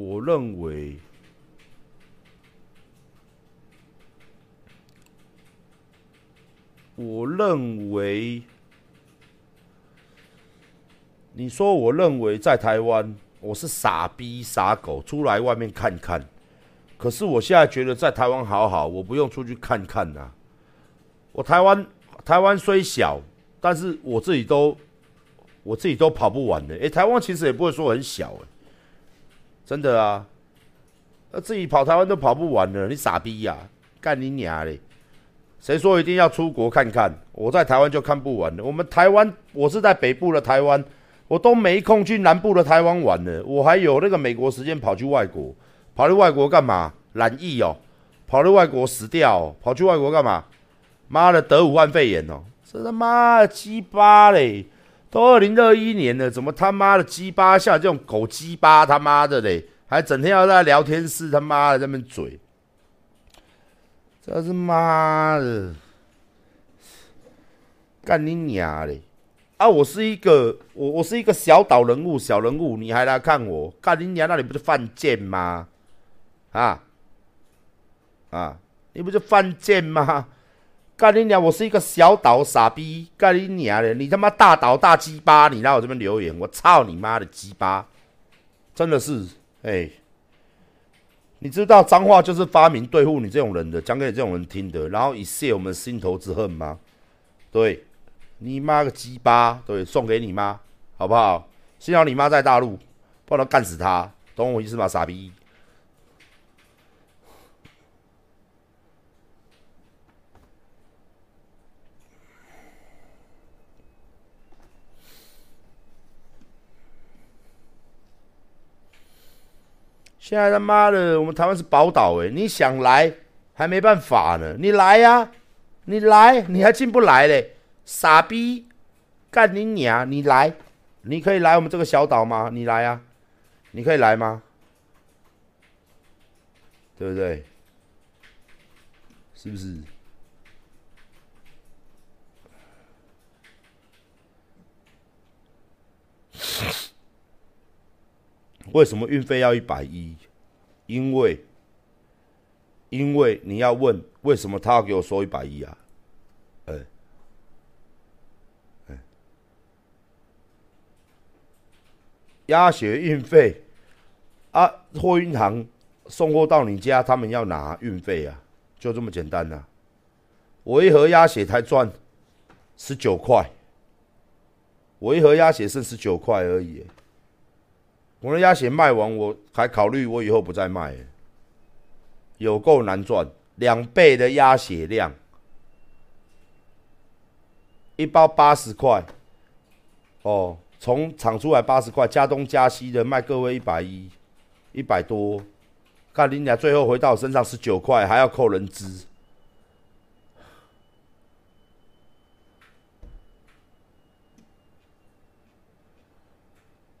我认为，我认为，你说我认为在台湾我是傻逼傻狗，出来外面看看。可是我现在觉得在台湾好好，我不用出去看看呐。我台湾台湾虽小，但是我自己都我自己都跑不完的。诶，台湾其实也不会说很小诶，真的啊。那自己跑台湾都跑不完了，你傻逼呀？干你娘嘞！谁说一定要出国看看？我在台湾就看不完了。我们台湾，我是在北部的台湾，我都没空去南部的台湾玩了。我还有那个美国时间跑去外国。跑去外国干嘛？染疫哦，跑去外国死掉，跑去外国干嘛？妈的，得武汉肺炎哦！这他妈鸡巴嘞！都二零二一年了，怎么他妈的鸡巴像这种狗鸡巴他妈的嘞？还整天要在聊天室他妈的在那边嘴，这是妈的，干你娘嘞！啊，我是一个我我是一个小岛人物，小人物，你还来看我？干你娘，那你不是犯贱吗？啊啊！你不是犯贱吗？干你娘！我是一个小岛傻逼，干你娘的！你他妈大岛大鸡巴，你来我这边留言，我操你妈的鸡巴！真的是，哎，你知道脏话就是发明对付你这种人的，讲给你这种人听的，然后以泄我们心头之恨吗？对，你妈个鸡巴！对，送给你妈，好不好？幸好你妈在大陆，不然干死她，懂我意思吗？傻逼！现在他妈的，我们台湾是宝岛哎！你想来还没办法呢，你来呀，你来，你还进不来嘞，傻逼，干你娘！你来，你可以来我们这个小岛吗？你来啊，你可以来吗？对不对？是不是？为什么运费要一百一？因为，因为你要问为什么他要给我收一百一啊？哎，哎，鸭血运费啊，货运行送货到你家，他们要拿运费啊，就这么简单呐。我一盒鸭血才赚十九块，我一盒鸭血剩十九块而已。我的鸭血卖完，我还考虑我以后不再卖，有够难赚，两倍的鸭血量，一包八十块，哦，从厂出来八十块，加东加西的卖各位一百一，一百多，看你俩最后回到我身上十九块，还要扣人资。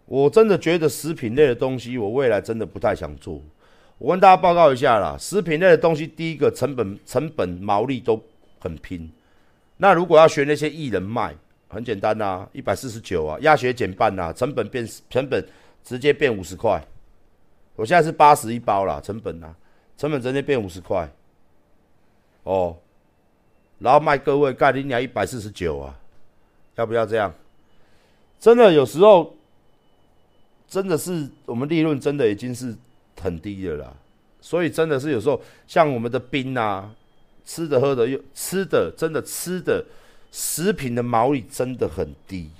我真的觉得食品类的东西，我未来真的不太想做。我跟大家报告一下啦，食品类的东西，第一个成本、成本、毛利都很拼。那如果要学那些艺人卖，很简单呐，一百四十九啊，鸭血减半呐，成本变成本直接变五十块。我现在是八十一包啦，成本呐，成本直接变五十块。哦，然后卖各位盖林鸟一百四十九啊，要不要这样？真的有时候。真的是我们利润真的已经是很低的啦，所以真的是有时候像我们的冰啊，吃的喝的又吃的真的吃的食品的毛利真的很低，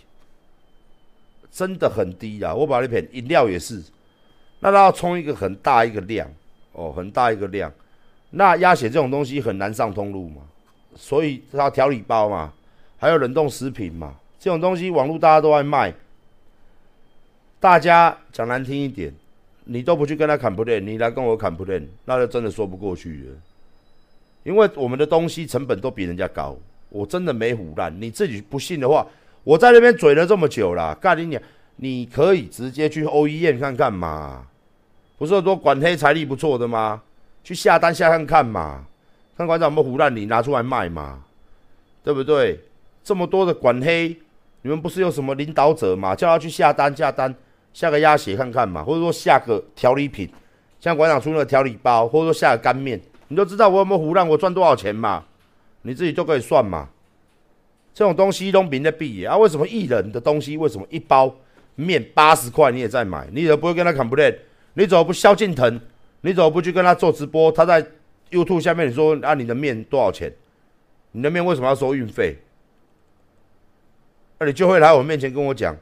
真的很低啊！我把那瓶饮料也是，那它要冲一个很大一个量。哦，很大一个量，那鸭血这种东西很难上通路嘛，所以它调理包嘛，还有冷冻食品嘛，这种东西网络大家都爱卖。大家讲难听一点，你都不去跟他砍不练，你来跟我砍不练，那就真的说不过去了。因为我们的东西成本都比人家高，我真的没胡乱。你自己不信的话，我在那边嘴了这么久了，干你娘！你可以直接去欧医院看看嘛，不是说管黑财力不错的吗？去下单下看看嘛，看馆长有没有胡乱，你拿出来卖嘛，对不对？这么多的管黑，你们不是有什么领导者嘛？叫他去下单下单。下个鸭血看看嘛，或者说下个调理品，像馆长出那个调理包，或者说下个干面，你都知道我有没有胡乱，我赚多少钱嘛？你自己都可以算嘛。这种东西都别的币啊，为什么艺人的东西为什么一包面八十块你也在买？你怎么不会跟他 complain？你怎么不萧敬腾？你怎么不去跟他做直播？他在 YouTube 下面你说啊，你的面多少钱？你的面为什么要收运费？那你就会来我面前跟我讲，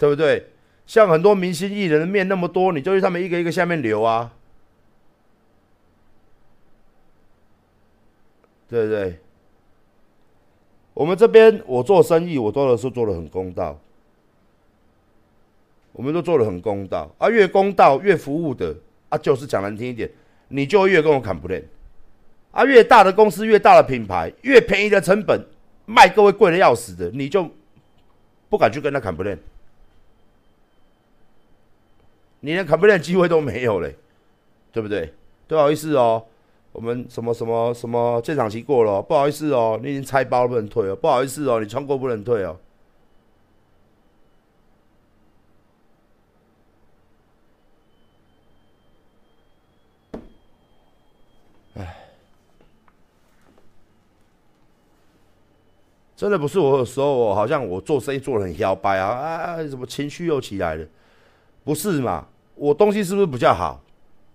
对不对？像很多明星艺人的面那么多，你就去他们一个一个下面留啊，对不对？我们这边我做生意，我做的是做的很公道，我们都做的很公道。啊，越公道越服务的。啊，就是讲难听一点，你就越跟我砍不练啊，越大的公司越大的品牌，越便宜的成本卖各位贵的要死的，你就不敢去跟他砍不练，你连砍不练机会都没有嘞，对不对？不好意思哦。我们什么什么什么鉴赏期过了，不好意思哦，你已经拆包不能退哦，不好意思哦，你穿过不能退哦。哎，真的不是我有时候好像我做生意做的很摇摆啊啊，什么情绪又起来了？不是嘛？我东西是不是比较好？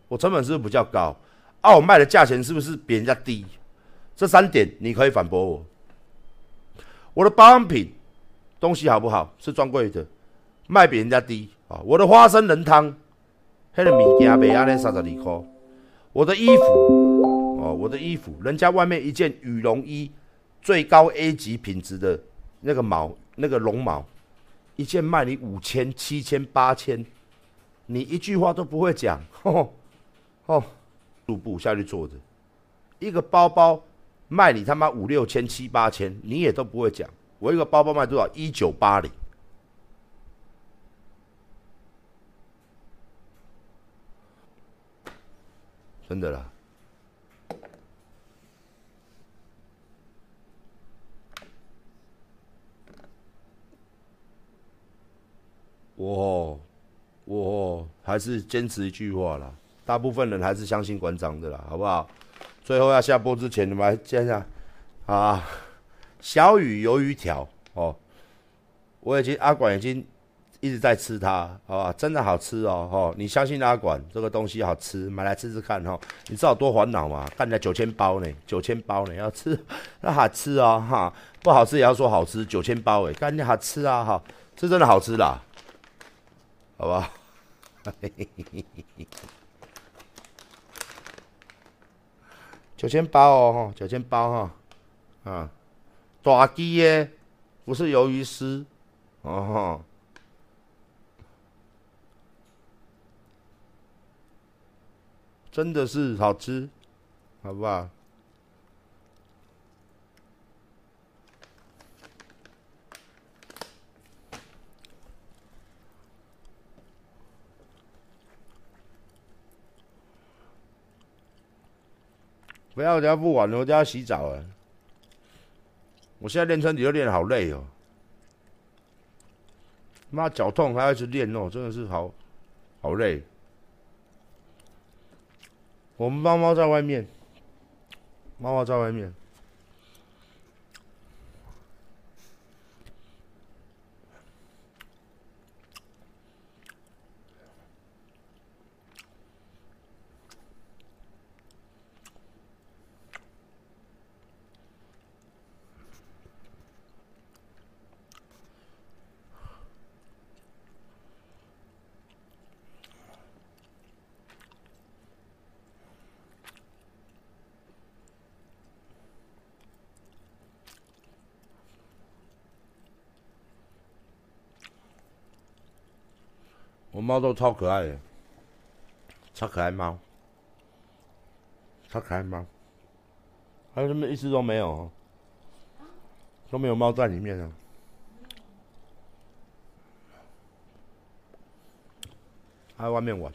我成本是不是比较高？啊，我卖的价钱是不是比人家低？这三点你可以反驳我。我的保养品东西好不好？是专柜的，卖比人家低啊。我的花生仁汤，黑的物件卖安尼三十二块。我的衣服哦，我的衣服，人家外面一件羽绒衣，最高 A 级品质的那个毛，那个绒毛，一件卖你五千、七千、八千，你一句话都不会讲，哦，哦。入步下去坐着，一个包包卖你他妈五六千七八千，你也都不会讲。我一个包包卖多少？一九八零，真的啦。我我还是坚持一句话啦。大部分人还是相信馆长的啦，好不好？最后要下播之前，你们来见一下啊！小雨鱿鱼条哦，我已经阿管已经一直在吃它，好吧？真的好吃哦，哦，你相信阿管这个东西好吃，买来吃吃看哈。你知道多烦恼吗？干才九千包呢，九千包呢，要吃那好吃哦哈，不好吃也要说好吃，九千包哎，干你好吃啊哈，是真的好吃啦，好吧？嘿嘿嘿嘿嘿。九千八哦，九千八哈，啊，大鸡耶，不是鱿鱼丝，哦，真的是好吃，好不好？不要，等下不玩了，我等下洗澡了。我现在练身体都练好累哦，妈脚痛还要一直练哦，真的是好好累。我们猫猫在外面，猫猫在外面。猫都超可爱的，超可爱猫，超可爱猫，还有什么意思都没有，都没有猫在里面啊，在外面玩。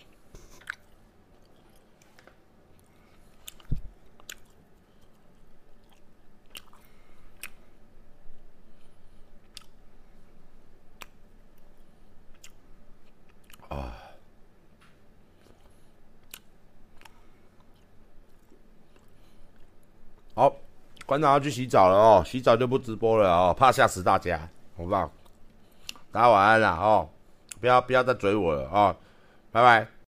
好，馆长要去洗澡了哦，洗澡就不直播了哦，怕吓死大家，好不好？大家晚安了哦，不要不要再追我了哦，拜拜。